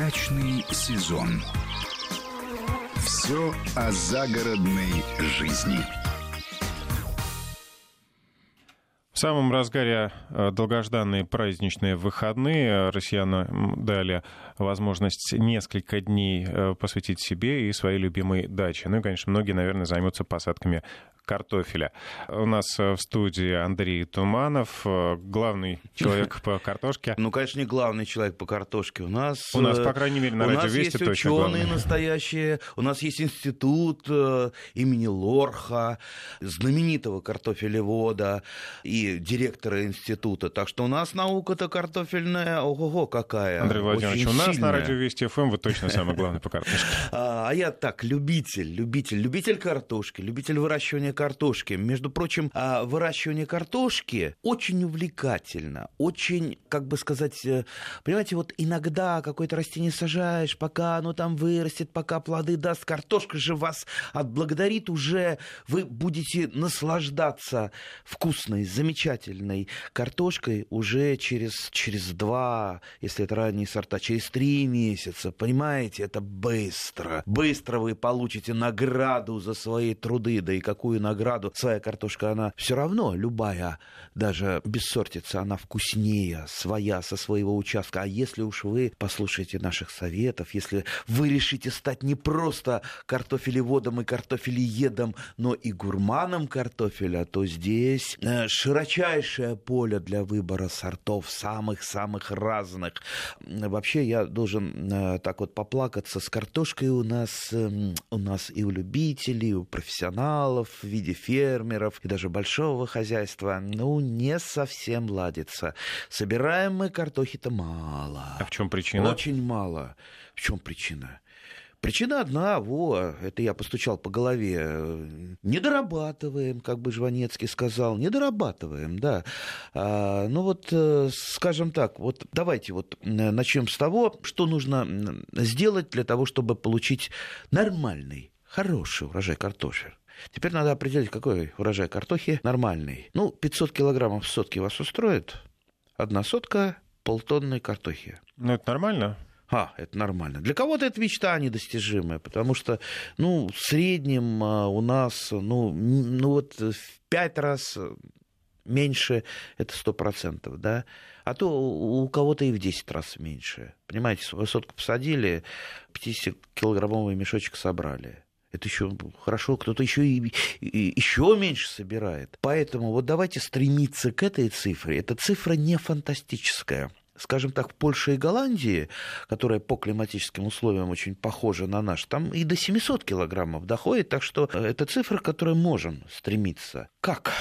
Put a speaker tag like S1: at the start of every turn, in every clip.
S1: Дачный сезон. Все о загородной жизни.
S2: В самом разгаре э, долгожданные праздничные выходные россиянам дали возможность несколько дней э, посвятить себе и своей любимой даче. Ну и, конечно, многие, наверное, займутся посадками картофеля. У нас э, в студии Андрей Туманов, э, главный человек по картошке.
S3: Ну, конечно, не главный человек по картошке. У нас,
S2: у нас по крайней мере, на радио
S3: нас
S2: Вести
S3: есть
S2: точно
S3: ученые
S2: главный.
S3: настоящие, у нас есть институт имени Лорха, знаменитого картофелевода и директора института. Так что у нас наука-то картофельная, ого-го, какая.
S2: Андрей Владимирович,
S3: Очень
S2: у нас
S3: сильная.
S2: на радио Вести ФМ вы точно самый главный по картошке.
S3: А а я так, любитель, любитель, любитель картошки, любитель выращивания картошки. Между прочим, а, выращивание картошки очень увлекательно, очень, как бы сказать, э, понимаете, вот иногда какое-то растение сажаешь, пока оно там вырастет, пока плоды даст, картошка же вас отблагодарит уже, вы будете наслаждаться вкусной, замечательной картошкой уже через, через два, если это ранние сорта, через три месяца, понимаете, это быстро. Быстро вы получите награду за свои труды, да и какую награду. Своя картошка, она все равно, любая, даже бессортица, она вкуснее, своя, со своего участка. А если уж вы послушаете наших советов, если вы решите стать не просто картофелеводом и картофелеедом, но и гурманом картофеля, то здесь э, широчайшее поле для выбора сортов самых-самых разных. Вообще я должен э, так вот поплакаться с картошкой у нас, эм, у нас и у любителей, и у профессионалов в виде фермеров, и даже большого хозяйства, ну, не совсем ладится. Собираем мы картохи-то мало.
S2: А в чем причина?
S3: Очень мало. В чем причина? Причина одна, во, это я постучал по голове. Не дорабатываем, как бы Жванецкий сказал, не дорабатываем, да. А, ну вот, э, скажем так, вот давайте вот э, начнем с того, что нужно сделать для того, чтобы получить нормальный, хороший урожай картофеля. Теперь надо определить, какой урожай картохи нормальный. Ну, 500 килограммов в сотке вас устроит? Одна сотка полтонной картохи.
S2: Ну, это нормально.
S3: А, это нормально. Для кого-то это мечта недостижимая, потому что, ну, в среднем а, у нас, ну, ну вот в пять раз меньше это сто процентов, да, а то у кого-то и в 10 раз меньше. Понимаете, свою сотку посадили, 50-килограммовый мешочек собрали. Это еще хорошо, кто-то еще и, и- еще меньше собирает. Поэтому вот давайте стремиться к этой цифре. Эта цифра не фантастическая. Скажем так, в Польше и Голландии, которая по климатическим условиям очень похожа на наш, там и до 700 килограммов доходит, так что это цифра, к которой можем стремиться. Как?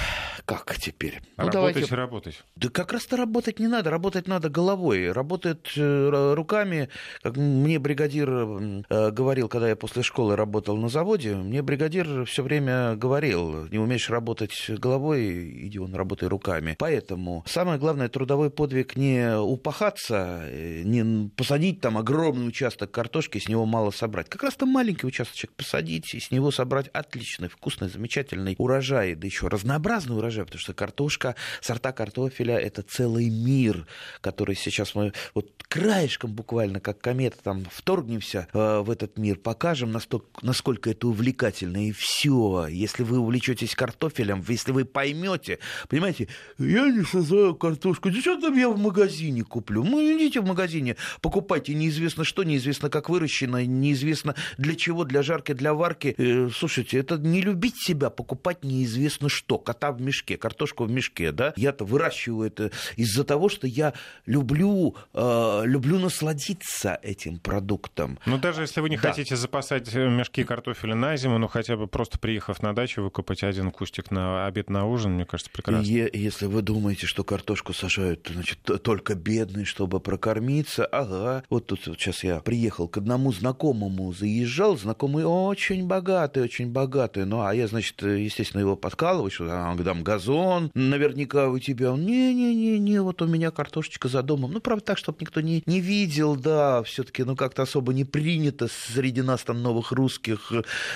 S3: Как теперь? Ну,
S2: работать,
S3: давайте-
S2: работать.
S3: да как раз-то работать не надо, работать надо головой, работать э, руками. Как мне бригадир э, говорил, когда я после школы работал на заводе, мне бригадир все время говорил, не умеешь работать головой, иди он работай руками. Поэтому самое главное трудовой подвиг не упахаться, э, не посадить там огромный участок картошки, с него мало собрать. Как раз там маленький участочек посадить и с него собрать отличный, вкусный, замечательный урожай, да еще разнообразный урожай, потому что картошка, сорта картофеля – это целый мир, который сейчас мы вот краешком буквально, как комета, там вторгнемся э, в этот мир, покажем, настолько, насколько это увлекательно, и все. Если вы увлечетесь картофелем, если вы поймете, понимаете, я не сажаю картошку, что там я в магазине куплю? Ну, идите в магазине, покупайте неизвестно что, неизвестно как выращено, неизвестно для чего, для жарки, для варки. Э, слушайте, это не любить себя, покупать неизвестно что, кота в мешке, картошку в мешке, да? Я-то выращиваю это из-за того, что я люблю, э, люблю насладиться этим продуктом.
S2: Ну, даже если вы не
S3: Да.
S2: хотите запасать э, мешки картофеля на зиму, ну, хотя бы просто приехав на дачу, выкопать один кустик на обед, на ужин, мне кажется, прекрасно.
S3: Е- если вы думаете, что картошку сажают, значит, только бедные, чтобы прокормиться, ага. Вот тут вот сейчас я приехал к одному знакомому, заезжал, знакомый очень богатый, очень богатый. Ну, а я, значит, естественно, его подкалываю, что а, там газон наверняка у тебя. Он, Не-не-не, вот у меня картошечка за домом. Ну, правда, так, чтобы никто не, не видел, да, все-таки, ну, как-то особо не принято среди нас там новых русских.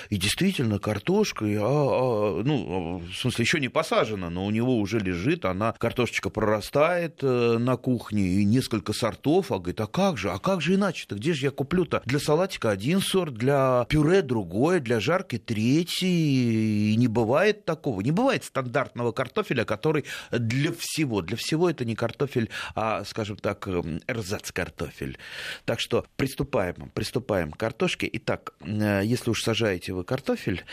S3: И действительно, картошка, а, а, ну, в смысле, еще не посажена, но у него уже лежит, она, картошечка прорастает э, на кухне, и несколько сортов, а говорит, а как же, а как же иначе-то, где же я куплю-то? Для салатика один сорт, для пюре другой, для жарки третий, и не бывает такого, не бывает стандартного картофеля, который для всего, для всего это не картофель, а, скажем так, эрзац-картофель. Так что приступаем, приступаем к картошке. Итак, э, если уж сажаете вы картофель,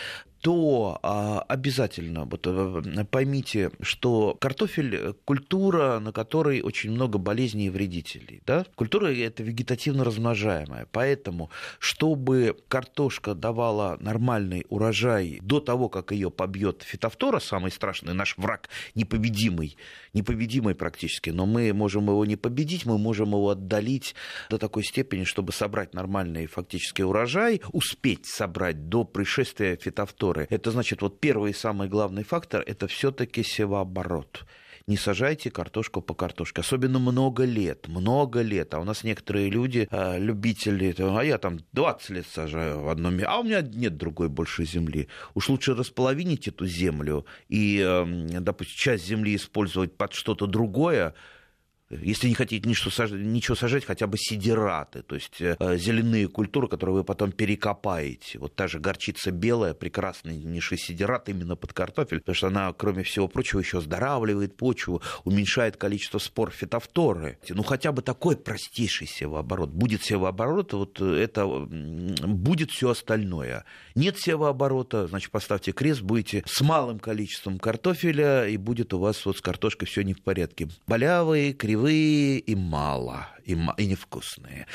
S3: то а, обязательно вот, э, поймите, что картофель – культура, на которой очень много болезней и вредителей. Да? Культура – это вегетативно размножаемая. Поэтому, чтобы картошка давала нормальный урожай до того, как ее побьет фитофтора, самый страшный наш враг, непобедимый, непобедимый практически, но мы можем его не победить, мы можем его отдалить до такой степени, чтобы собрать нормальный фактически урожай, успеть собрать до пришествия фитофтора культуры. Это значит, вот первый и самый главный фактор – это все-таки севооборот не сажайте картошку по картошке. Особенно много лет, много лет. А у нас некоторые люди, а, любители, а я там 20 лет сажаю в одном месте, а у меня нет другой больше земли. Уж лучше располовинить эту землю и, эм, допустим, часть земли использовать под что-то другое, если не хотите ничего сажать, ничего сажать хотя бы сидераты, то есть э, зеленые культуры, которые вы потом перекопаете. Вот та же горчица белая, прекрасный ниши сидерат именно под картофель, потому что она, кроме всего прочего, еще оздоравливает почву, уменьшает количество спор фитофторы. Ну, хотя бы такой простейший севооборот. Будет севооборот, вот это будет все остальное. Нет севооборота, значит, поставьте крест, будете с малым количеством картофеля, и будет у вас вот с картошкой все не в порядке. Болявые, кривые кривые и мало, и, и невкусные.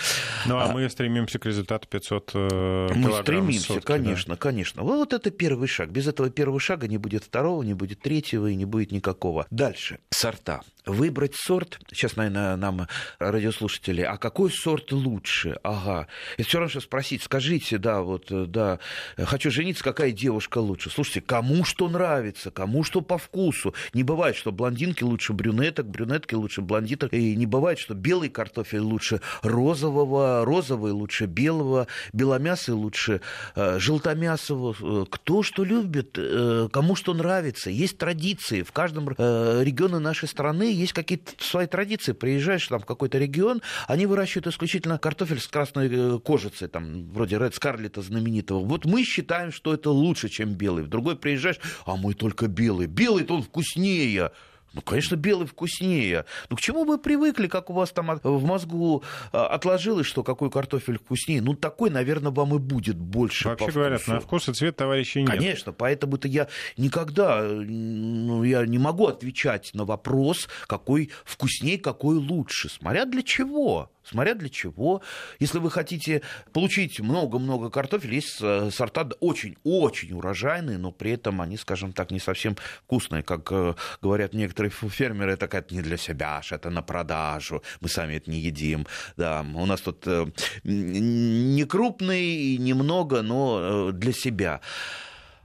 S2: Ну, а, а мы стремимся к результату 500 э,
S3: Мы стремимся, сутки, конечно, да. конечно. Вот это первый шаг. Без этого первого шага не будет второго, не будет третьего и не будет никакого. Дальше. Сорта выбрать сорт. Сейчас, наверное, нам радиослушатели, а какой сорт лучше? Ага. Это все равно что спросить, скажите, да, вот, да, хочу жениться, какая девушка лучше? Слушайте, кому что нравится, кому что по вкусу. Не бывает, что блондинки лучше брюнеток, брюнетки лучше блондиток. И не бывает, что белый картофель лучше розового, розовый лучше белого, беломясый лучше э, желтомясового. Кто что любит, э, кому что нравится. Есть традиции. В каждом э, регионе нашей страны есть какие-то свои традиции. Приезжаешь там в какой-то регион, они выращивают исключительно картофель с красной э, кожицей, там, вроде Ред Скарлета знаменитого. Вот мы считаем, что это лучше, чем белый. В другой приезжаешь, а мой только белый. Белый-то он вкуснее. Ну, конечно, белый вкуснее. Ну, к чему вы привыкли, как у вас там в мозгу а, отложилось, что какой картофель вкуснее? Ну, такой, наверное, вам и будет больше
S2: Вообще говорят, на вкус и цвет товарищей нет.
S3: Конечно, поэтому-то я никогда, ну, я не могу отвечать на вопрос, какой вкуснее, какой лучше. Смотря для чего смотря для чего. Если вы хотите получить много-много картофеля, есть э, сорта очень-очень урожайные, но при этом они, скажем так, не совсем вкусные. Как э, говорят некоторые фермеры, это как не для себя, это на продажу, мы сами это не едим. Да, у нас тут э, не крупный, немного, но для себя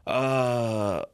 S3: а,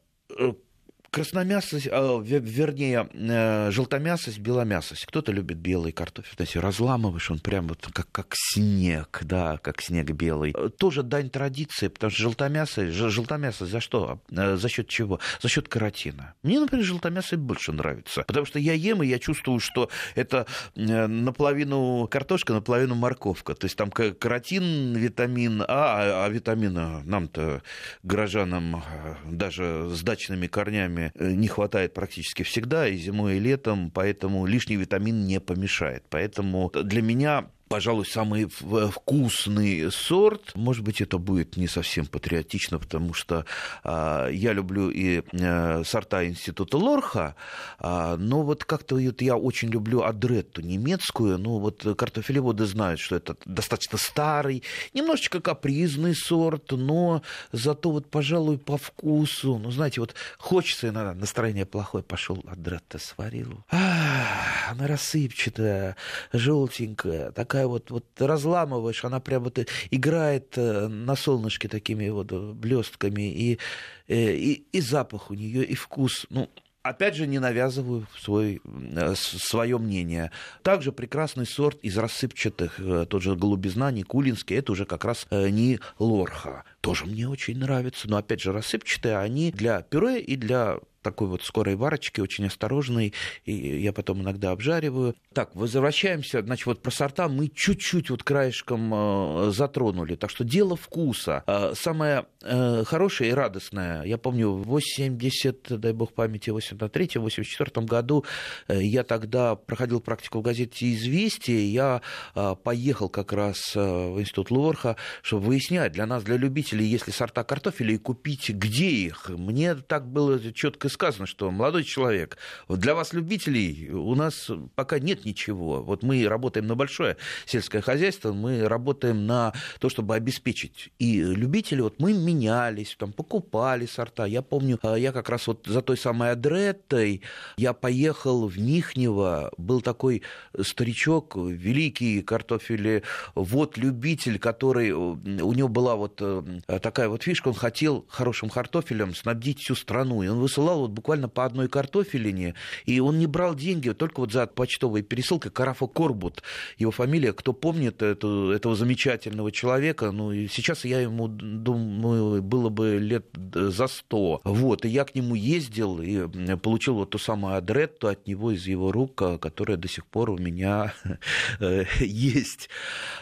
S3: красномясость, а, вернее, э, желтомясость, беломясость. Кто-то любит белый картофель. Знаете, разламываешь, он прям вот как, как снег, да, как снег белый. Тоже дань традиции, потому что желтомясость, желтомясость за что? Э, за счет чего? За счет каротина. Мне, например, желтомясость больше нравится, потому что я ем, и я чувствую, что это э, наполовину картошка, наполовину морковка. То есть там каротин, витамин А, а витамина нам-то, горожанам, даже с дачными корнями, Э, не хватает практически всегда, и зимой, и летом, поэтому лишний витамин не помешает. Поэтому для меня пожалуй, самый вкусный сорт. Может быть, это будет не совсем патриотично, потому что а, я люблю и а, сорта Института Лорха, а, но вот как-то вот я очень люблю адретту немецкую. Ну, вот картофелеводы знают, что это достаточно старый, немножечко капризный сорт, но зато вот, пожалуй, по вкусу. Ну, знаете, вот хочется иногда, настроение плохое, пошел адретта сварил. А, она рассыпчатая, желтенькая, такая такая вот, вот разламываешь, она прям вот играет э, на солнышке такими вот блестками, и, э, и, и запах у нее, и вкус. Ну, опять же, не навязываю свой, э, свое мнение. Также прекрасный сорт из рассыпчатых, тот же голубизна, Никулинский, это уже как раз не лорха. Тоже мне очень нравится, но опять же, рассыпчатые, они для пюре и для такой вот скорой варочки, очень осторожный, и я потом иногда обжариваю. Так, возвращаемся, значит, вот про сорта мы чуть-чуть вот краешком э, затронули, так что дело вкуса. Э, самое э, хорошее и радостное, я помню, в 80, дай бог памяти, 83-84 году я тогда проходил практику в газете «Известия», я поехал как раз в институт Лорха, чтобы выяснять для нас, для любителей, если сорта картофеля, и купить, где их. Мне так было четко сказано, что молодой человек, для вас, любителей, у нас пока нет ничего. Вот мы работаем на большое сельское хозяйство, мы работаем на то, чтобы обеспечить. И любители, вот мы менялись, там, покупали сорта. Я помню, а, я как раз вот за той самой Адреттой, я поехал в Михнево, был такой старичок, великий картофель, вот любитель, который, у него была вот э, такая вот фишка, он хотел хорошим картофелем снабдить всю страну, и он высылал вот буквально по одной картофелине, и он не брал деньги только вот за почтовые пересылки. Карафа Корбут, его фамилия, кто помнит эту, этого замечательного человека, ну, и сейчас я ему, думаю, было бы лет за сто. Вот, и я к нему ездил и получил вот ту самую адретту от него из его рук, которая до сих пор у меня э, есть.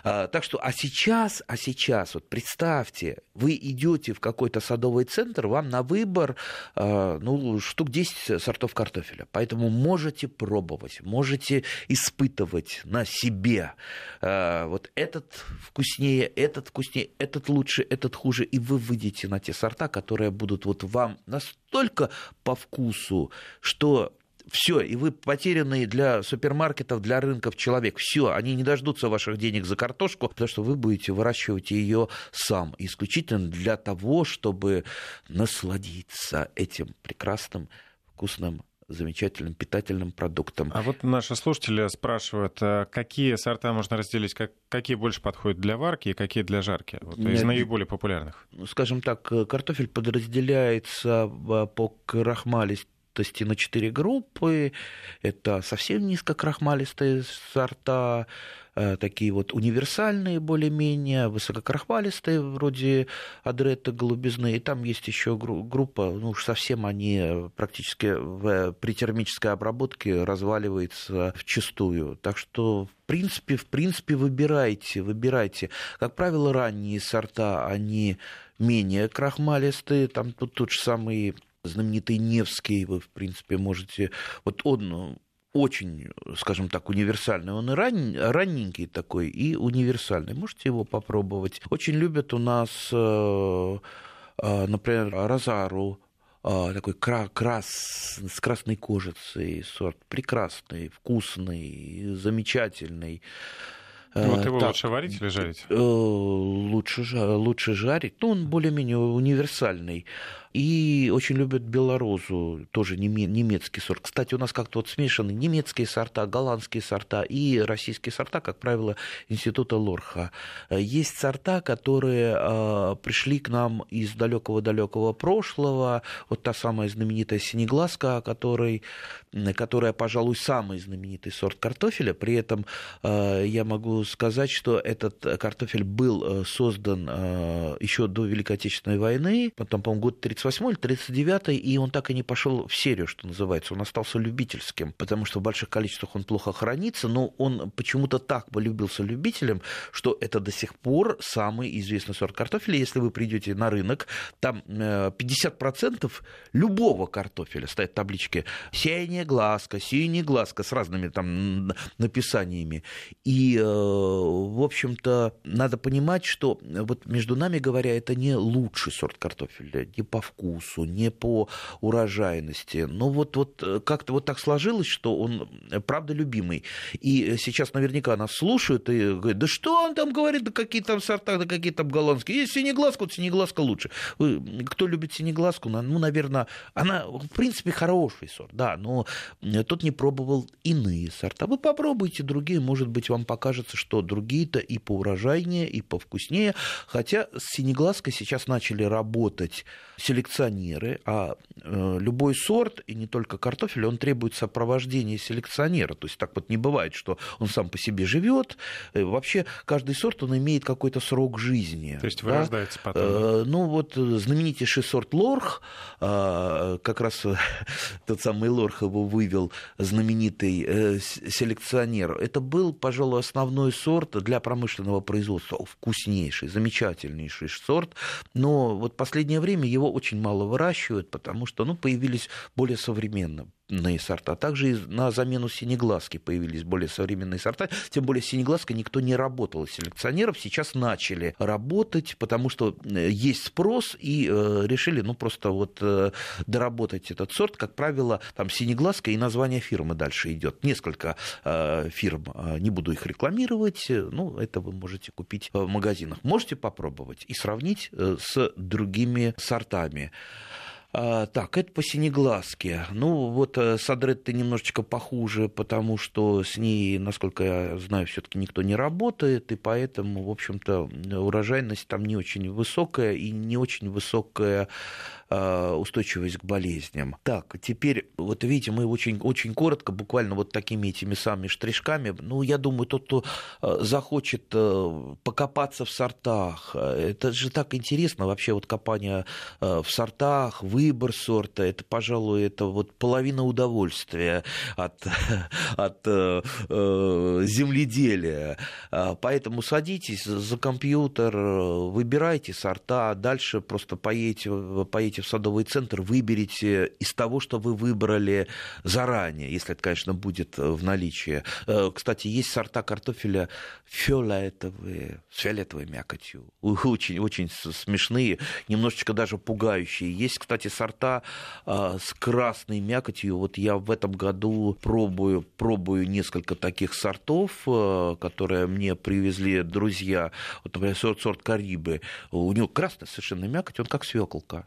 S3: А, так что, а сейчас, а сейчас, вот представьте, вы идете в какой-то садовый центр, вам на выбор а, штук 10 сортов картофеля. Поэтому можете пробовать, можете испытывать на себе. А, вот этот вкуснее, этот вкуснее, этот лучше, этот хуже. И вы выйдете на те сорта, которые будут вот вам настолько по вкусу, что все, и вы потерянный для супермаркетов, для рынков человек. Все, они не дождутся ваших денег за картошку, потому что вы будете выращивать ее сам, исключительно для того, чтобы насладиться этим прекрасным, вкусным замечательным питательным продуктом.
S2: А вот наши слушатели спрашивают, а какие сорта можно разделить, как, какие больше подходят для варки и какие для жарки? Вот, из наиболее популярных.
S3: Ну, скажем так, картофель подразделяется а, по крахмалистости крахмалистости на четыре группы. Это совсем низкокрахмалистые сорта, э, такие вот универсальные более-менее, высококрахмалистые, вроде адретта голубизны. И там есть еще группа, ну уж совсем они практически в, при термической обработке разваливаются в чистую. Так что в принципе, в принципе, выбирайте, выбирайте. Как правило, ранние сорта, они менее крахмалистые, там тут тот же самый знаменитый Невский, вы, в принципе, можете... Вот он ну, очень, скажем так, универсальный. Он и ран... ранненький такой, и универсальный. Можете его попробовать. Очень любят у нас, э, э, например, Розару, э, такой крас, с красной кожицей сорт. Прекрасный, вкусный, замечательный.
S2: Вот его так, лучше варить или жарить?
S3: Лучше, лучше жарить. Ну, он более-менее универсальный. И очень любят белорозу, тоже немецкий сорт. Кстати, у нас как-то вот смешаны немецкие сорта, голландские сорта и российские сорта, как правило, института Лорха. Есть сорта, которые э, пришли к нам из далекого-далекого прошлого. Вот та самая знаменитая синеглазка, которой, которая, пожалуй, самый знаменитый сорт картофеля. При этом э, я могу сказать, что этот картофель был э, создан еще до Великой Отечественной войны, потом, по-моему, год 30 38 или 39 и он так и не пошел в серию, что называется. Он остался любительским, потому что в больших количествах он плохо хранится, но он почему-то так полюбился любителям, что это до сих пор самый известный сорт картофеля. Если вы придете на рынок, там 50% э, любого картофеля стоят таблички «синяя глазка», «синяя глазка» с разными там написаниями. И, э, в общем-то, надо понимать, что вот между нами говоря, это не лучший сорт картофеля, не по вкусу, не по урожайности. Но вот, вот э, как-то вот так сложилось, что он э, правда любимый. И сейчас наверняка нас слушают и говорят, да что он там говорит, да какие там сорта, да какие там голландские. Есть синеглазка, вот синеглазка лучше. Кто любит синеглазку, ну, наверное, она в принципе хороший сорт, да, но тот не пробовал иные сорта. Вы попробуйте другие, может быть, вам покажется, что другие-то и поурожайнее, и повкуснее. Хотя с синеглазкой сейчас начали работать селекционеры, а э, любой сорт, и не только картофель, он требует сопровождения селекционера. То есть так вот не бывает, что он сам по себе живет. Вообще каждый сорт, он имеет какой-то срок жизни.
S2: То есть вырождается да? потом.
S3: Ну вот знаменитейший сорт лорх, как раз тот самый лорх его вывел знаменитый селекционер. Это был, пожалуй, основной сорт для промышленного производства. Вкуснейший, замечательнейший сорт. Но вот последнее время его очень мало выращивают, потому что ну, появились более современные сорта. Также на замену синеглазки появились более современные сорта. Тем более синеглазка никто не работал селекционеров. Сейчас начали работать, потому что э, есть спрос, и э, решили ну, просто вот э, доработать этот сорт. Как правило, там синеглазка и название фирмы дальше идет. Несколько фирм, не буду их рекламировать, ну, это вы можете купить в магазинах. Можете попробовать и сравнить с другими сортами. А, так, это по синеглазке. Ну, вот э, Садретта немножечко похуже, потому что с ней, насколько я знаю, все-таки никто не работает, и поэтому, в общем-то, урожайность там не очень высокая и не очень высокая устойчивость к болезням. Так, теперь, вот видите, мы очень, очень коротко, буквально вот такими этими самыми штришками, ну, я думаю, тот, кто э, захочет э, покопаться в сортах, это же так интересно, вообще вот копание в сортах, выбор сорта, это, пожалуй, это вот половина удовольствия от, от земледелия. Поэтому садитесь за компьютер, выбирайте сорта, дальше просто поедете, поедете приедете в садовый центр, выберите из того, что вы выбрали заранее, если это, конечно, будет в наличии. Э, кстати, есть сорта картофеля фиолетовые, с фиолетовой мякотью. Очень, очень смешные, немножечко даже пугающие. Есть, кстати, сорта э, с красной мякотью. Вот я в этом году пробую, пробую несколько таких сортов, э, которые мне привезли друзья. Вот, например, сорт, сорт Карибы. У него красная совершенно мякоть, он как свеколка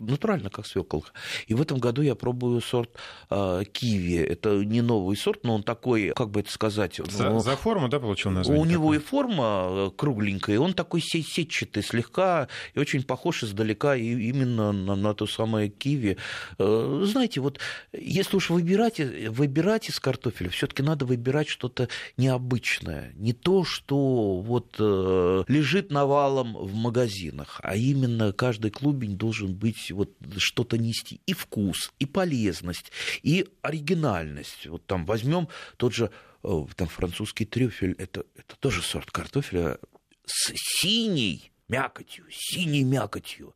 S3: натурально, как свеколка. И в этом году я пробую сорт э, киви. Это не новый сорт, но он такой, как бы это сказать...
S2: За, ну, за форму, да, получил название?
S3: У такое? него и форма э, кругленькая, и он такой сетчатый слегка, и очень похож издалека именно на, на то самое киви. Э, знаете, вот если уж выбирать, выбирать из картофеля, все таки надо выбирать что-то необычное. Не то, что вот э, лежит навалом в магазинах, а именно каждый клубень должен быть вот что-то нести и вкус, и полезность, и оригинальность. Вот там возьмем тот же э, там французский трюфель, это, это тоже сорт картофеля с синей мякотью, синей мякотью.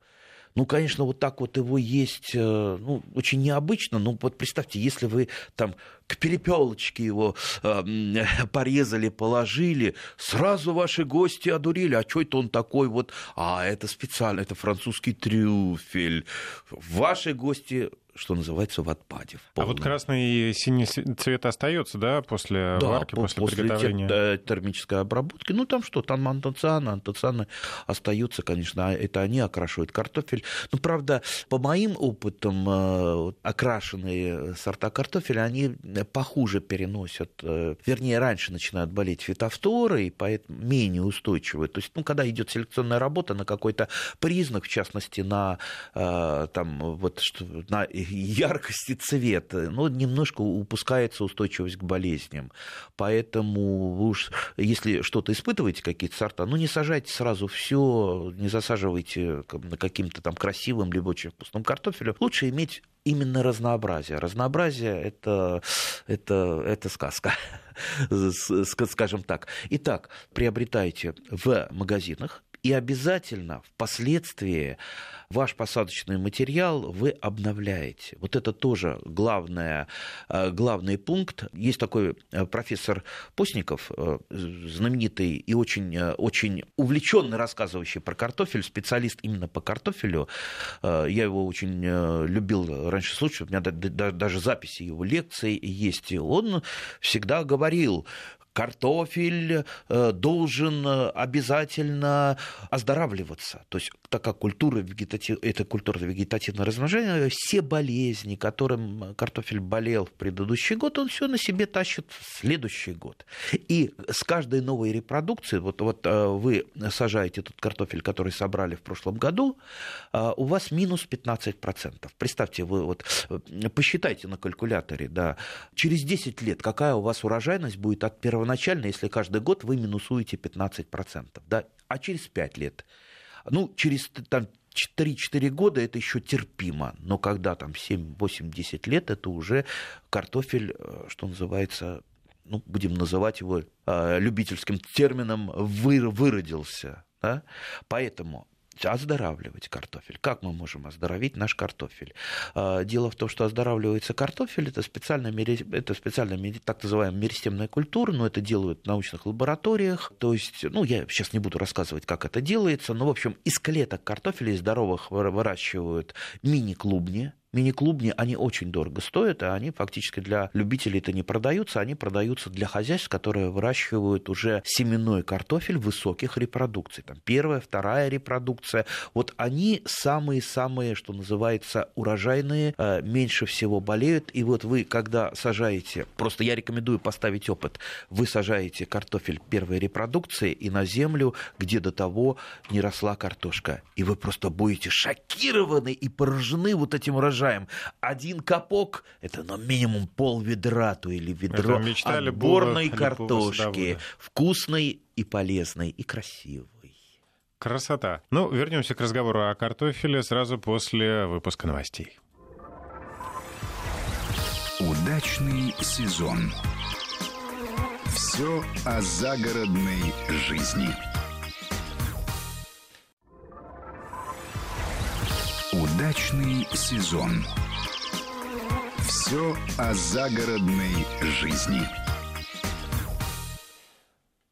S3: Ну, конечно, вот так вот его есть, э, ну, очень необычно. Ну, вот представьте, если вы там к перепелочке его э, порезали, положили, сразу ваши гости одурили. А что это он такой вот? А, это специально, это французский трюфель. Ваши гости что называется, в отпаде. В
S2: а вот красный и синий цвет остается, да, после да, варки, после, после приготовления?
S3: После термической обработки. Ну, там что, там антоцианы, антоцианы остаются, конечно, а это они окрашивают картофель. Ну, правда, по моим опытам, э, окрашенные сорта картофеля, они похуже переносят, э, вернее, раньше начинают болеть фитофторы, и поэтому менее устойчивые. То есть, ну, когда идет селекционная работа на какой-то признак, в частности, на, э, там, вот, на яркости цвета, ну, немножко упускается устойчивость к болезням. Поэтому вы уж, если что-то испытываете, какие-то сорта, ну, не сажайте сразу все, не засаживайте каким-то там красивым либо очень вкусным картофелем. Лучше иметь именно разнообразие. Разнообразие это, это, это сказка, скажем так. Итак, приобретайте в магазинах и обязательно впоследствии ваш посадочный материал вы обновляете. Вот это тоже главное, э, главный пункт. Есть такой э, профессор Постников, э, знаменитый и очень, очень увлеченный рассказывающий про картофель, специалист именно по картофелю. Я его очень любил раньше слушать, у меня даже записи его лекций есть. Он всегда говорил, картофель э, должен обязательно оздоравливаться. То есть, так как культура вегетатив... это культура вегетативного размножения, все болезни, которым картофель болел в предыдущий год, он все на себе тащит в следующий год. И с каждой новой репродукцией, вот, вот вы сажаете этот картофель, который собрали в прошлом году, у вас минус 15%. Представьте, вы вот посчитайте на калькуляторе, да, через 10 лет какая у вас урожайность будет от первоначальной, если каждый год вы минусуете 15%, да, а через 5 лет, ну, через там, 3-4 года это еще терпимо, но когда там 7, 8, 10 лет, это уже картофель, э, что называется, ну, будем называть его э, любительским термином, вы, выродился. Да? Поэтому оздоравливать картофель. Как мы можем оздоровить наш картофель? А, дело в том, что оздоравливается картофель, это специальная, это специальная так называемая меристемная культура, но это делают в научных лабораториях. То есть, ну, я сейчас не буду рассказывать, как это делается, но, в общем, из клеток картофеля, из здоровых выращивают мини-клубни, Мини-клубни, они очень дорого стоят, а они фактически для любителей это не продаются, они продаются для хозяйств, которые выращивают уже семенной картофель высоких репродукций. Там первая, вторая репродукция. Вот они самые-самые, что называется, урожайные, э, меньше всего болеют. И вот вы, когда сажаете, просто я рекомендую поставить опыт, вы сажаете картофель первой репродукции и на землю, где до того не росла картошка. И вы просто будете шокированы и поражены вот этим урожаем урожаем. Один капок – это ну, минимум пол ведра, то или ведро отборной картошки. Вкусной и полезной, и красивой.
S2: Красота. Ну, вернемся к разговору о картофеле сразу после выпуска новостей.
S1: Удачный сезон. Все о загородной жизни. Удачный сезон. Все о загородной жизни.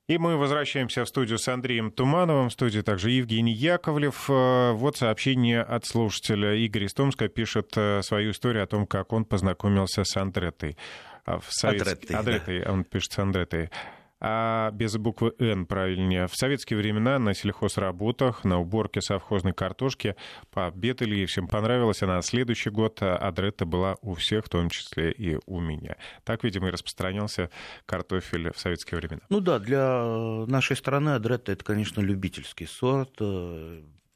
S2: И мы возвращаемся в студию с Андреем Тумановым. В студии также Евгений Яковлев. Э, вот сообщение от слушателя. Игорь из Томска пишет э, свою историю о том, как он познакомился с Андретой.
S3: Э, в Совет... Адретой,
S2: Адретой, да. он пишет с Андретой а без буквы «Н» правильнее. В советские времена на сельхозработах, на уборке совхозной картошки пообедали, и всем понравилось. А на следующий год Адретта была у всех, в том числе и у меня. Так, видимо, и распространялся картофель в советские времена.
S3: Ну да, для нашей страны Адретта это, конечно, любительский сорт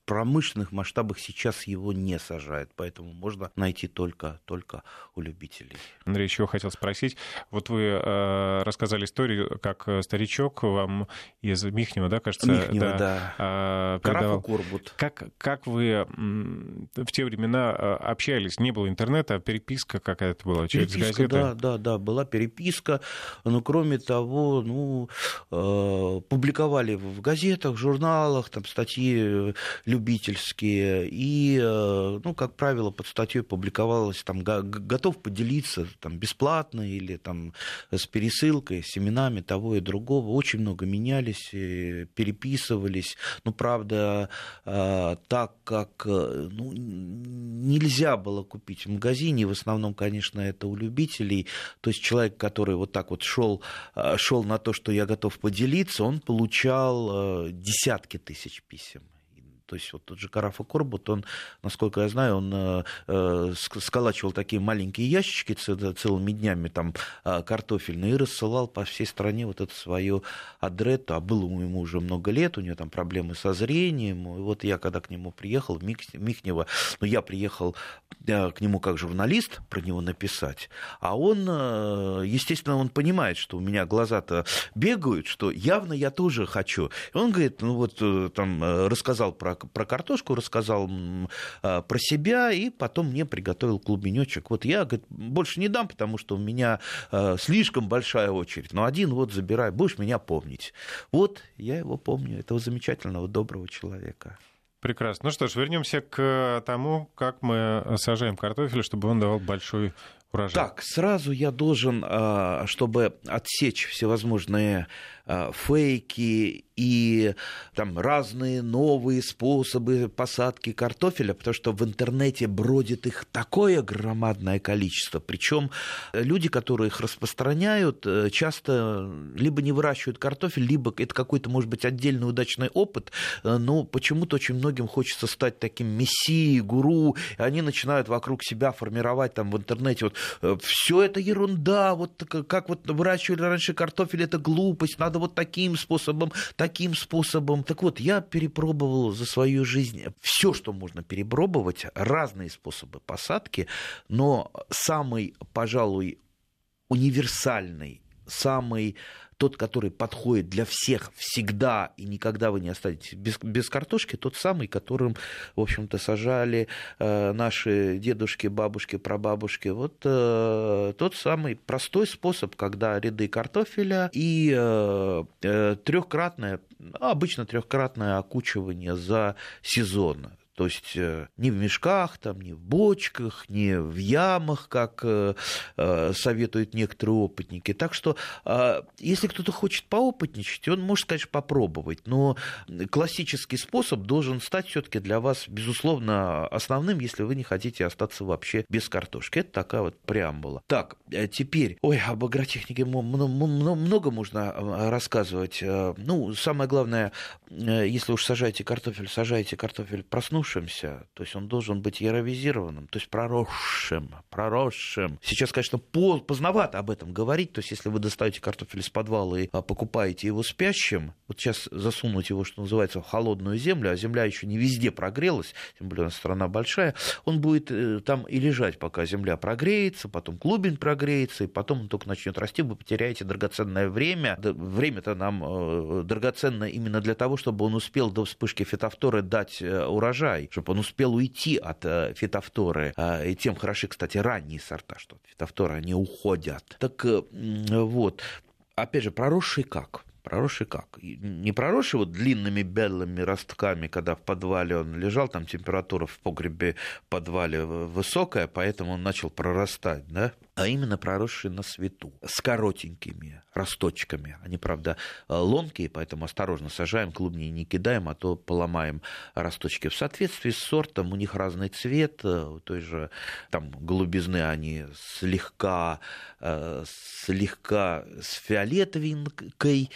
S3: промышленных масштабах сейчас его не сажают, поэтому можно найти только, только у любителей.
S2: Андрей, еще хотел спросить. Вот вы э, рассказали историю, как старичок вам из Михнева, да, кажется?
S3: Михнева, да. да. Э, передавал. Корбут.
S2: Как, как вы в те времена э, общались? Не было интернета, а переписка какая-то была через
S3: переписка,
S2: газеты?
S3: Да, да, да, была переписка. Но кроме того, ну, э, публиковали в газетах, журналах, там статьи любительские, и, э, ну, как правило, под статьей публиковалось, там, готов поделиться там, бесплатно или там, с пересылкой, с семенами того и другого. Очень много менялись, переписывались. Ну, правда, э, так как э, ну, нельзя было купить в магазине, в основном, конечно, это у любителей, то есть человек, который вот так вот шел, шел на то, что я готов поделиться, он получал десятки тысяч писем. То есть вот тот же Карафа Корбут, он, насколько я знаю, он э, э сколачивал такие маленькие ящички целыми днями, там, э, картофельные, и рассылал по всей стране вот эту свою адретту. А было ему уже много лет, у него там проблемы со зрением. И вот я, когда к нему приехал, Михнева, ну, я приехал э, к нему как журналист про него написать, а он, естественно, он понимает, что у меня глаза-то бегают, что явно я тоже хочу. И он говорит, ну вот там рассказал про про картошку, рассказал а, про себя, и потом мне приготовил клубенечек. Вот я, говорит, больше не дам, потому что у меня а, слишком большая очередь. Но один вот забирай, будешь меня помнить. Вот я его помню, этого замечательного, доброго человека.
S2: Прекрасно. Ну что ж, вернемся к тому, как мы сажаем картофель, чтобы он давал большой урожай.
S3: Так, сразу я должен, а, чтобы отсечь всевозможные э, фейки и там разные новые способы посадки картофеля, потому что в интернете бродит их такое громадное количество. Причем люди, которые их распространяют, э, часто либо не выращивают картофель, либо это какой-то, может быть, отдельный удачный опыт, э, но почему-то очень многим хочется стать таким мессией, гуру, и они начинают вокруг себя формировать там в интернете вот все это ерунда, вот как вот выращивали раньше картофель, это глупость, надо вот таким способом, таким способом. Так вот, я перепробовал за свою жизнь все, что можно перепробовать, разные способы посадки, но самый, пожалуй, универсальный, самый тот, который подходит для всех всегда и никогда вы не останетесь без, без картошки, тот самый, которым, в общем-то, сажали э, наши дедушки, бабушки, прабабушки. Вот э, тот самый простой способ, когда ряды картофеля и э, э, трехкратное, обычно трехкратное окучивание за сезон. То есть э, не в мешках, там, не в бочках, не в ямах, как э, э, советуют некоторые опытники. Так что, а, если кто-то хочет поопытничать, он может, конечно, попробовать. Но классический способ должен стать все-таки для вас, безусловно, основным, если вы не хотите остаться вообще без картошки. Это такая вот преамбула. Так, теперь, ой, об агротехнике много можно рассказывать. Ну, самое главное, если уж сажаете картофель, сажаете картофель проснувшись, проснувшимся, то есть он должен быть яровизированным, то есть проросшим, проросшим. Сейчас, конечно, поздновато об этом говорить, то есть если вы достаете картофель из подвала и а, покупаете его спящим, вот сейчас засунуть его, что называется, в холодную землю, а земля еще не везде прогрелась, тем более у нас страна большая, он будет э, там и лежать, пока земля прогреется, потом клубень прогреется, и потом он только начнет расти, вы потеряете драгоценное время. Время-то нам э, драгоценно именно для того, чтобы он успел до вспышки фитофторы дать э, урожай, урожай, чтобы он успел уйти от э, фитофторы. А, и тем хороши, кстати, ранние сорта, что от фитофторы они уходят. Так э, вот, опять же, проросший как? Проросший как? Не проросший вот длинными белыми ростками, когда в подвале он лежал, там температура в погребе в подвале высокая, поэтому он начал прорастать, да? А именно проросшие на свету, с коротенькими росточками. Они, правда, ломкие, поэтому осторожно сажаем, клубни не кидаем, а то поломаем росточки. В соответствии с сортом у них разный цвет, у той же там голубизны они слегка, э, слегка с фиолетовенькой,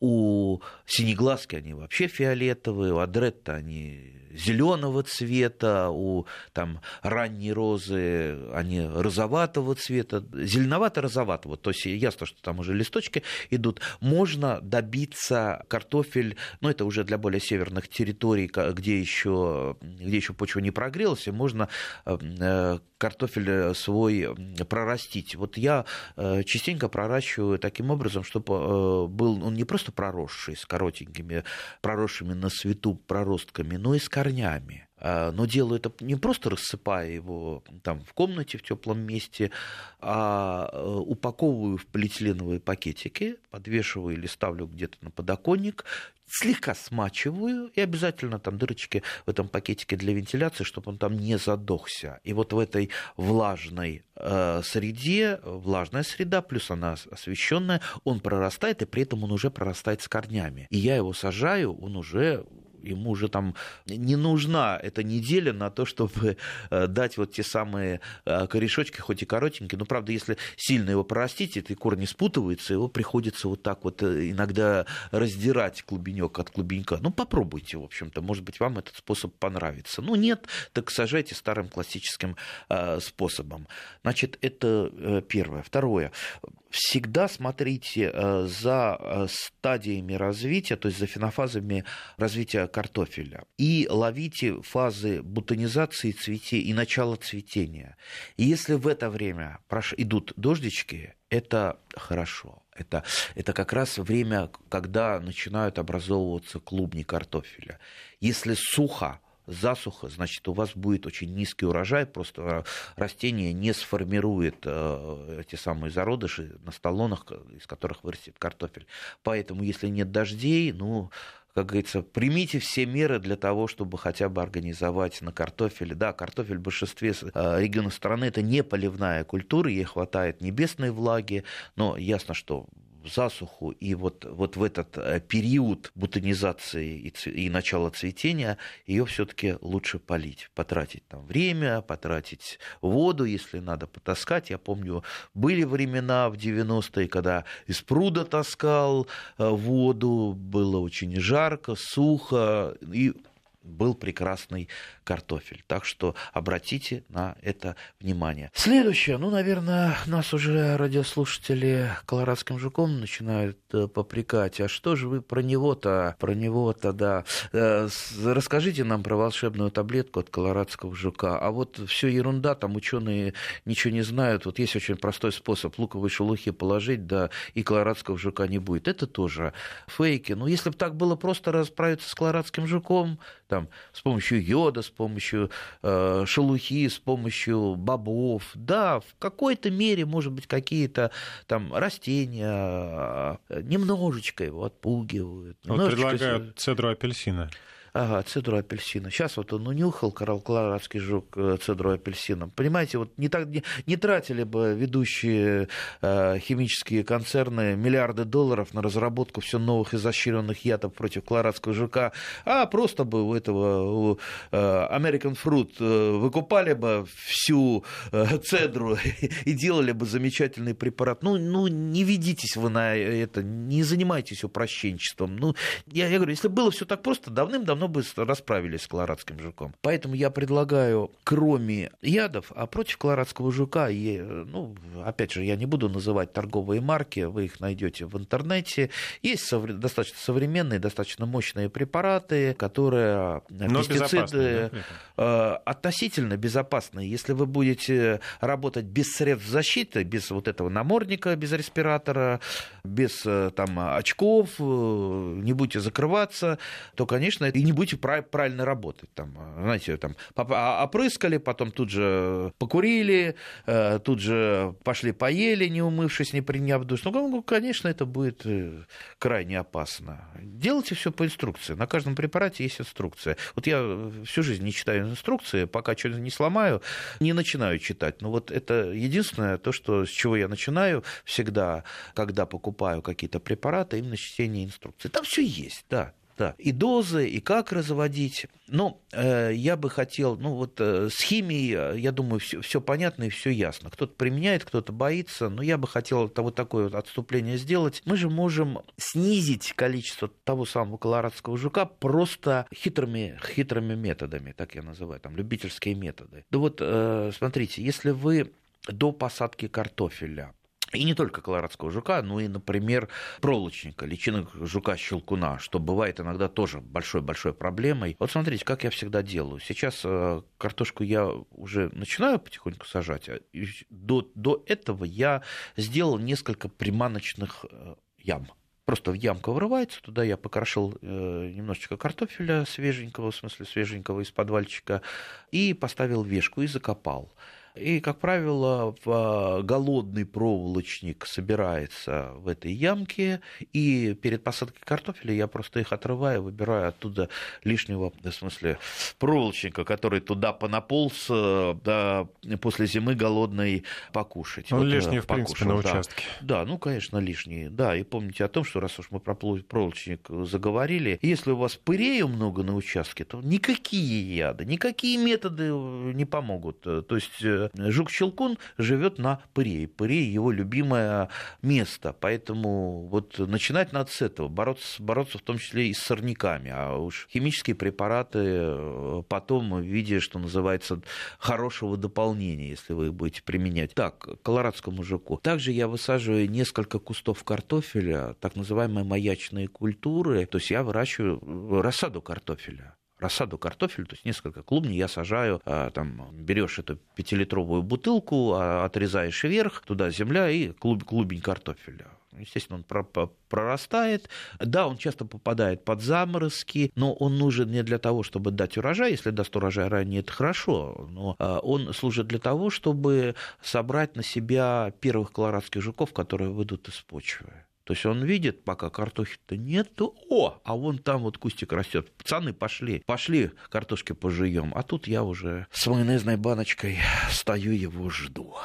S3: у синеглазки они вообще фиолетовые, у адретта они зеленого цвета, у там, ранней розы они розоватого цвета, зеленовато-розоватого, то есть ясно, что там уже листочки идут. Можно добиться картофель, ну это уже для более северных территорий, где еще, где еще почва не прогрелась, и можно э, картофель свой прорастить. Вот я э, частенько проращиваю таким образом, чтобы э, был он не просто проросший с коротенькими, проросшими на свету проростками, но и с корнями. А, но делаю это не просто рассыпая его там в комнате в теплом месте, а э, упаковываю в полиэтиленовые пакетики, подвешиваю или ставлю где-то на подоконник, слегка смачиваю и обязательно там дырочки в этом пакетике для вентиляции, чтобы он там не задохся. И вот в этой влажной э, среде, влажная среда, плюс она освещенная, он прорастает, и при этом он уже прорастает с корнями. И я его сажаю, он уже ему уже там не нужна эта неделя на то, чтобы э, дать вот те самые э, корешочки, хоть и коротенькие, но, правда, если сильно его прорастить, эти корни спутываются, его приходится вот так вот э, иногда раздирать клубенек от клубенька. Ну, попробуйте, в общем-то, может быть, вам этот способ понравится. Ну, нет, так сажайте старым классическим способом. Значит, это первое. Второе всегда смотрите э, за э, стадиями развития, то есть за фенофазами развития картофеля. И ловите фазы бутонизации цветей и начала цветения. И если в это время идут дождички, это хорошо. Это, это как раз время, когда начинают образовываться клубни картофеля. Если сухо, засуха, значит, у вас будет очень низкий урожай, просто растение не сформирует э, эти самые зародыши на столонах, из которых вырастет картофель. Поэтому, если нет дождей, ну, как говорится, примите все меры для того, чтобы хотя бы организовать на картофеле. Да, картофель в большинстве э, регионов страны это не поливная культура, ей хватает небесной влаги, но ясно, что засуху и вот, вот в этот э, период бутонизации и, и начала цветения ее все-таки лучше полить, потратить там время, потратить воду, если надо потаскать. Я помню, были времена в 90-е, когда из пруда таскал э, воду, было очень жарко, сухо, и был прекрасный картофель. Так что обратите на это внимание. Следующее, ну, наверное, нас уже радиослушатели колорадским жуком начинают э, попрекать. А что же вы про него-то, про него-то, да. Э, расскажите нам про волшебную таблетку от колорадского жука. А вот все ерунда, там ученые ничего не знают. Вот есть очень простой способ луковой шелухи положить, да, и колорадского жука не будет. Это тоже фейки. Но если бы так было просто расправиться с колорадским жуком, там, с помощью йода, с помощью э, шелухи, с помощью бобов. Да, в какой-то мере, может быть, какие-то там растения э, немножечко его отпугивают.
S2: Вот предлагают цедру апельсина.
S3: Ага, цедру апельсина. Сейчас вот он унюхал, колорадский жук, э, цедру апельсина. Понимаете, вот не, так, не, не тратили бы ведущие э, химические концерны миллиарды долларов на разработку все новых изощренных ядов против колорадского жука, а просто бы у этого у, э, American Fruit э, выкупали бы всю э, цедру и делали бы замечательный препарат. Ну, ну, не ведитесь вы на это, не занимайтесь упрощенчеством. Ну, я, я говорю, если было все так просто, давным-давно давно бы расправились с колорадским жуком. Поэтому я предлагаю, кроме ядов, а против колорадского жука, и, ну, опять же, я не буду называть торговые марки, вы их найдете в интернете. Есть совре- достаточно современные, достаточно мощные препараты, которые
S2: Но пестициды
S3: да? Э, относительно безопасные. Если вы будете работать без средств защиты, без вот этого намордника, без респиратора, без э, там, очков, э, не будете закрываться, то, конечно, и не будете правильно работать. Там, знаете, там, а, опрыскали, потом тут же покурили, э, тут же пошли поели, не умывшись, не приняв душ. Ну, ну, конечно, это будет э, крайне опасно. Делайте все по инструкции. На каждом препарате есть инструкция. Вот я всю жизнь не читаю инструкции, пока что-то не сломаю, не начинаю читать. Но вот это единственное, то, что, с чего я начинаю всегда, когда покупаю какие-то препараты, именно чтение инструкции. Там все есть, да да, и дозы, и как разводить. Но э, я бы хотел, ну вот э, с химией, э, я думаю, все понятно и все ясно. Кто-то применяет, кто-то боится, но я бы хотел вот такое вот отступление сделать. Мы же можем снизить количество того самого колорадского жука просто хитрыми, хитрыми методами, так я называю, там, любительские методы. Да вот, э, смотрите, если вы до посадки картофеля и не только колорадского жука, но и, например, проволочника, личинок жука-щелкуна, что бывает иногда тоже большой-большой проблемой. Вот смотрите, как я всегда делаю. Сейчас э, картошку я уже начинаю потихоньку сажать. А до, до этого я сделал несколько приманочных э, ям. Просто в ямку вырывается, туда я покрошил э, немножечко картофеля свеженького, в смысле свеженького из подвальчика, и поставил вешку и закопал. И, как правило, голодный проволочник собирается в этой ямке, и перед посадкой картофеля я просто их отрываю, выбираю оттуда лишнего, в смысле, проволочника, который туда понаполз да, после зимы голодной покушать.
S2: Он вот, э, лишний, в принципе, на
S3: да.
S2: участке.
S3: Да, ну, конечно, лишний. Да, и помните о том, что раз уж мы про проволочник заговорили, если у вас пырею много на участке, то никакие яды, никакие методы не помогут. То есть э, Жук-щелкун живет на пыре. Пыре его любимое место. Поэтому вот начинать надо с этого. Бороться, бороться в том числе и с сорняками. А уж химические препараты э, потом в виде, что называется, хорошего дополнения, если вы их будете применять. Так, колорадскому жуку. Также я высаживаю несколько кустов картофеля, так называемые маячные культуры. То есть я выращиваю рассаду картофеля рассаду картофеля, то есть несколько клубней я сажаю, а, там берешь эту пятилитровую бутылку, а, отрезаешь вверх, туда земля и клуб, клубень картофеля. Естественно, он прорастает. Да, он часто попадает под заморозки, но он нужен не для того, чтобы дать урожай. Если даст урожай ранее, это хорошо. Но а, он служит для того, чтобы собрать на себя первых колорадских жуков, которые выйдут из почвы. То есть он видит, пока картохи-то нет, то о, а вон там вот кустик растет. Пацаны, пошли, пошли картошки пожуем. А тут я уже с майонезной баночкой стою его жду.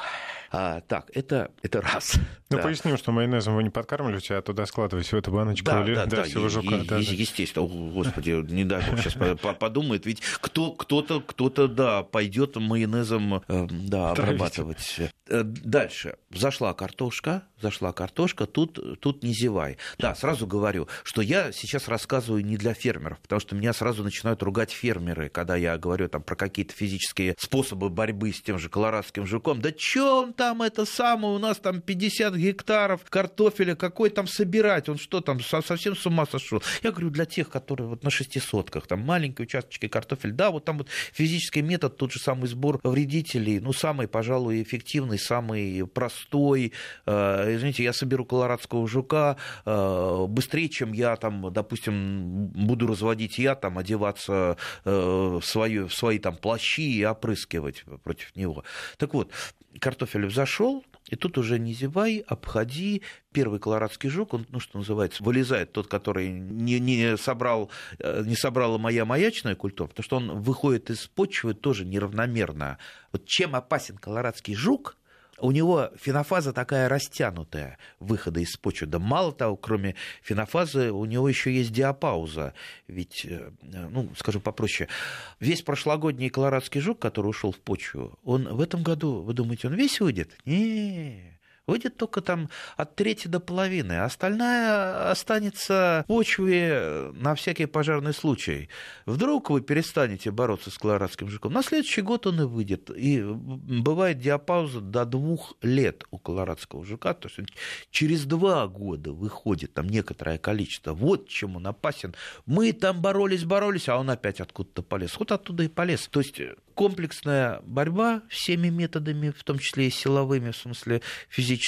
S3: А, так, это, это раз.
S2: Ну,
S3: да.
S2: поясним, что майонезом вы не подкармливаете, а туда складываете в эту баночку
S3: Да,
S2: или
S3: да,
S2: да,
S3: да,
S2: всего жука.
S3: е-
S2: да,
S3: е- естественно. О, Господи, не дай бог сейчас по- по- подумает. Ведь кто, кто-то, кто-то, да, пойдет майонезом, э, да, обрабатывать. Э, Дальше. Зашла картошка, зашла картошка, тут, тут не зевай. Да, сразу говорю, что я сейчас рассказываю не для фермеров, потому что меня сразу начинают ругать фермеры, когда я говорю там про какие-то физические способы борьбы с тем же колорадским жуком. Да чё он там это самое, у нас там 50 гектаров картофеля, какой там собирать, он что там, со- совсем с ума сошел. Я говорю, для тех, которые вот на шестисотках, там маленькие участочки картофель, да, вот там вот физический метод, тот же самый сбор вредителей, ну, самый, пожалуй, эффективный, самый простой. Э, Извините, я соберу колорадского жука э, быстрее, чем я там, допустим, буду разводить я, там, одеваться э, в, свою, в свои там плащи и опрыскивать против него. Так вот, картофель взошел, и тут уже не зевай, обходи. Первый колорадский жук, он, ну, что называется, вылезает тот, который не, не, собрал, э, не собрала моя маячная культура, потому что он выходит из почвы тоже неравномерно. Вот чем опасен колорадский жук, у него фенофаза такая растянутая выхода из почвы. Да мало того, кроме фенофазы, у него еще есть диапауза. Ведь, э, ну, скажу попроще, весь прошлогодний колорадский жук, который ушел в почву, он в этом году, вы думаете, он весь выйдет? Не, выйдет только там от трети до половины, а остальная останется в почве на всякий пожарный случай. Вдруг вы перестанете бороться с колорадским жуком, на следующий год он и выйдет. И бывает диапауза до двух лет у колорадского жука, то есть через два года выходит там некоторое количество. Вот чем он опасен. Мы там боролись, боролись, а он опять откуда-то полез. Вот оттуда и полез. То есть комплексная борьба всеми методами, в том числе и силовыми, в смысле физическими,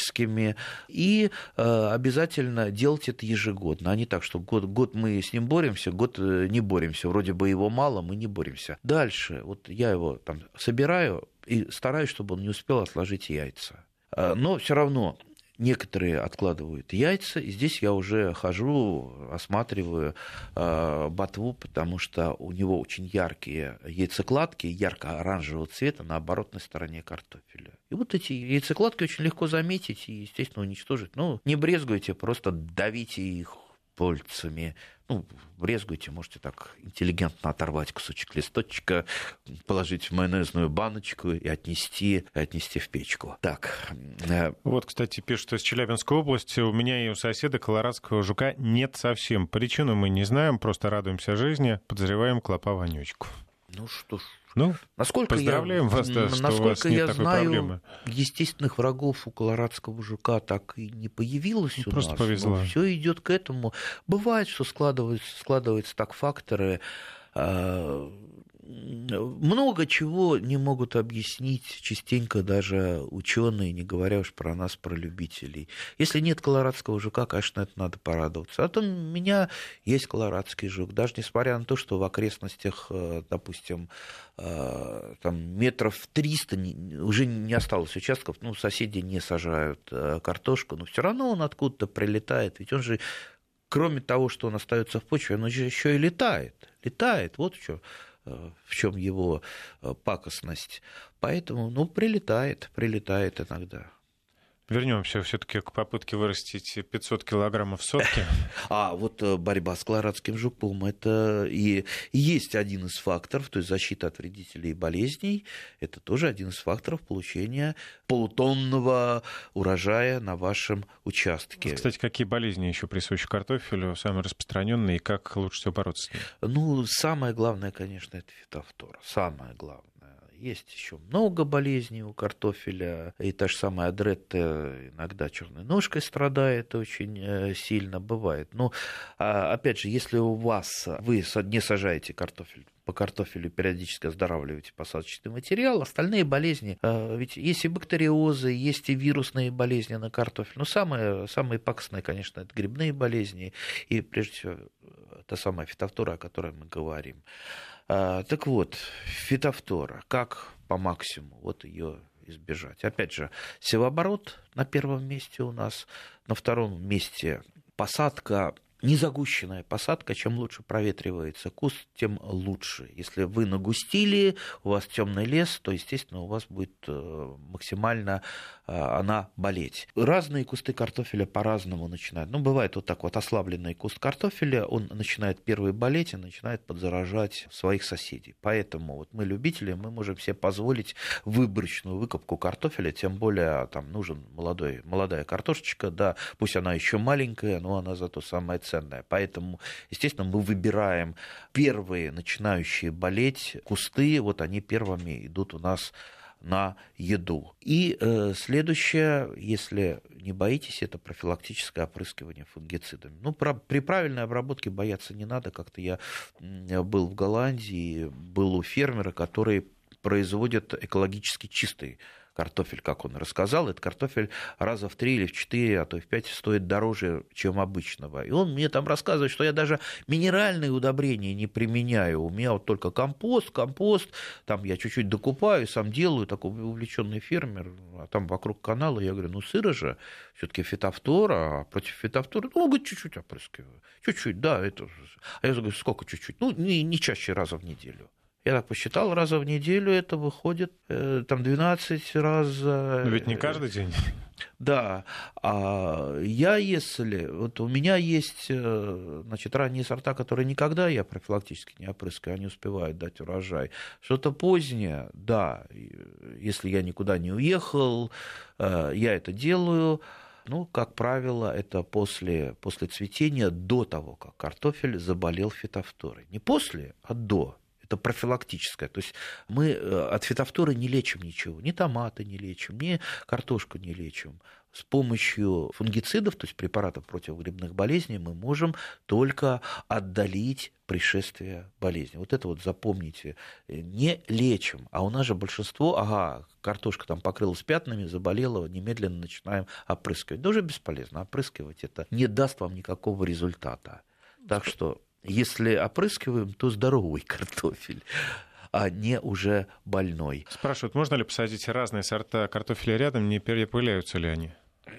S3: и э, обязательно делать это ежегодно, а не так, что год, год мы с ним боремся, год э, не боремся, вроде бы его мало, мы не боремся. Дальше, вот я его там собираю и стараюсь, чтобы он не успел отложить яйца. Э, Но все равно Некоторые откладывают яйца, и здесь я уже хожу, осматриваю э, ботву, потому что у него очень яркие яйцекладки, ярко-оранжевого цвета на оборотной стороне картофеля. И вот эти яйцекладки очень легко заметить и, естественно, уничтожить. Ну, не брезгуйте, просто давите их пальцами. Ну, брезгуйте, можете так интеллигентно оторвать кусочек листочка, положить в майонезную баночку и отнести, отнести в печку. Так. э,
S2: Вот, кстати, пишут из Челябинской области. У меня и у соседа колорадского жука нет совсем. Причину мы не знаем, просто радуемся жизни, подозреваем клопа-вонючку.
S3: Ну что ж,
S2: Ну,
S3: Насколько
S2: Поздравляем
S3: я,
S2: вас, да, что у
S3: насколько
S2: вас нет
S3: я
S2: такой
S3: знаю,
S2: проблемы.
S3: естественных врагов у колорадского жука так и не появилось
S2: Ну,
S3: у
S2: просто
S3: нас.
S2: повезло.
S3: Все идет к этому. Бывает, что складываются, складываются так факторы. а, много чего не могут объяснить частенько даже ученые, не говоря уж про нас, про любителей. Если нет колорадского жука, конечно, это надо порадоваться. А то у меня есть колорадский жук, даже несмотря на то, что в окрестностях, э, допустим, э, там метров 300 не- уже не осталось участков, ну, соседи не сажают э, картошку, но все равно он откуда-то прилетает, ведь он же кроме того, что он остается в почве, он еще и летает. Летает, вот чем, в чем его э, пакостность. Поэтому, ну, прилетает, прилетает иногда.
S2: Вернемся все-таки к попытке вырастить 500 килограммов в сотке.
S3: А вот э, борьба с колорадским жуком это и и есть один из факторов, то есть защита от вредителей и болезней, это тоже один из факторов получения полутонного урожая на вашем участке.
S2: Кстати, какие болезни еще присущи картофелю, самые распространенные, и как лучше всего бороться с ними?
S3: Ну, самое главное, конечно, это фитофтора. Самое главное. Есть еще много болезней у картофеля. И та же самая адретта иногда черной ножкой страдает очень э, сильно, бывает. Но, а, опять же, если у вас, вы не сажаете картофель, по картофелю периодически оздоравливаете посадочный материал, остальные болезни, э, ведь есть и бактериозы, есть и вирусные болезни на картофель. Но самые, самые пакостные, конечно, это грибные болезни. И прежде всего, та самая фитофтора, о которой мы говорим. А, Так вот, фитофтора, как по максимуму вот ее избежать? Опять же, севооборот на первом месте у нас, на втором месте посадка незагущенная посадка, чем лучше проветривается куст, тем лучше. Если вы нагустили, у вас темный лес, то, естественно, у вас будет э, максимально э, она болеть. Разные кусты картофеля по-разному начинают. Ну, бывает вот так вот ослабленный куст картофеля, он начинает первый болеть и начинает подзаражать своих соседей. Поэтому вот мы, любители, мы можем себе позволить выборочную выкопку картофеля, тем более там нужен молодой, молодая картошечка, да, пусть она еще маленькая, но она зато самая ценная. Поэтому, естественно, мы выбираем первые начинающие болеть кусты, вот они первыми идут у нас на еду. И э, следующее, если не боитесь, это профилактическое опрыскивание фунгицидами. Ну, про, при правильной обработке бояться не надо. Как-то я был в Голландии, был у фермера, который производит экологически чистый картофель, как он рассказал, этот картофель раза в три или в четыре, а то и в пять стоит дороже, чем обычного. И он мне там рассказывает, что я даже минеральные удобрения не применяю. У меня вот только компост, компост, там я чуть-чуть докупаю, сам делаю, такой увлеченный фермер, а там вокруг канала я говорю, ну сыро же, все-таки фитофтора, а против фитофтора, ну, говорит, чуть-чуть опрыскиваю. Чуть-чуть, да, это... А я говорю, сколько чуть-чуть? Ну, не, не чаще раза в неделю. Я так посчитал, раза в неделю это выходит э, там 12 раз.
S2: Но ведь не каждый день.
S3: Да. А я, если... Вот у меня есть э, значит, ранние сорта, которые никогда я профилактически не опрыскаю, они успевают дать урожай. Что-то позднее, да, если я никуда не уехал, э, я это делаю. Ну, как правило, это после, после цветения, до того, как картофель заболел фитофторой. Не после, а до это профилактическое. То есть мы э, от фитофторы не лечим ничего, ни томаты не лечим, ни картошку не лечим. С помощью фунгицидов, то есть препаратов против грибных болезней, мы можем только отдалить пришествие болезни. Вот это вот запомните. Не лечим. А у нас же большинство, ага, картошка там покрылась пятнами, заболела, немедленно начинаем опрыскивать. Да уже бесполезно. Опрыскивать это не даст вам никакого результата. Так что если опрыскиваем, то здоровый картофель а не уже больной.
S2: Спрашивают, можно ли посадить разные сорта картофеля рядом, не перепыляются ли они?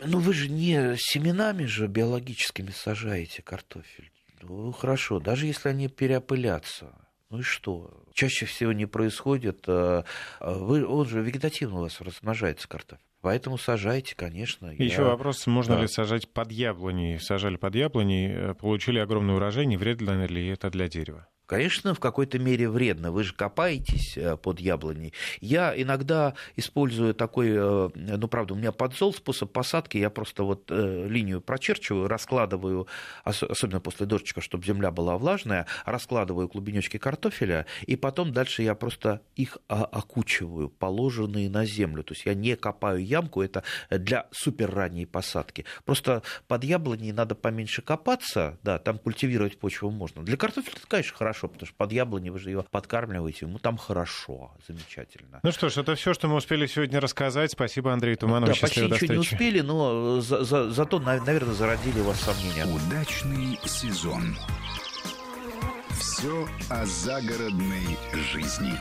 S3: Ну вы же не семенами же биологическими сажаете картофель. Ну, хорошо, даже если они переопылятся. Ну и что? Чаще всего не происходит. А, а вы, он же вегетативно у вас размножается картофель. Поэтому сажайте, конечно.
S2: Еще я... вопрос, можно да. ли сажать под яблони? Сажали под яблони, э, получили огромный урожай, не вредно ли это для дерева?
S3: Конечно, в какой-то мере вредно. Вы же копаетесь э, под яблоней. Я иногда использую такой, э, ну, правда, у меня подзол способ посадки. Я просто вот э, линию прочерчиваю, раскладываю, особенно после дождичка, чтобы земля была влажная, раскладываю клубенечки картофеля, и потом дальше я просто их окучиваю, положенные на землю. То есть я не копаю ямку, это для супер ранней посадки. Просто под яблоней надо поменьше копаться, да, там культивировать почву можно. Для картофеля, конечно, хорошо хорошо, потому что под яблони вы же ее подкармливаете, ему там хорошо, замечательно.
S2: Ну что ж, это все, что мы успели сегодня рассказать. Спасибо, Андрей Туманов.
S3: Да, почти ничего не успели, но за, за, зато, наверное, зародили у вас сомнения.
S1: Удачный сезон. Все о загородной жизни.